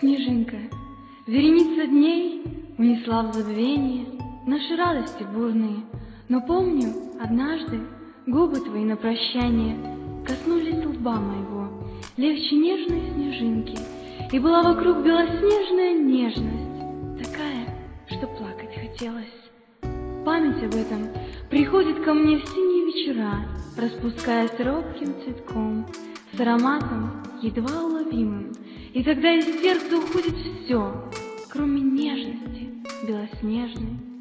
Снежинка, вереница дней Унесла в забвение Наши радости бурные, Но помню, однажды Губы твои на прощание Коснулись лба моего, Легче нежной снежинки, И была вокруг белоснежная нежность, Такая, что плакать хотелось. Память об этом приходит ко мне в синие вечера, Распускаясь робким цветком, С ароматом едва уловимым, И тогда из сердца уходит все, Кроме нежности белоснежной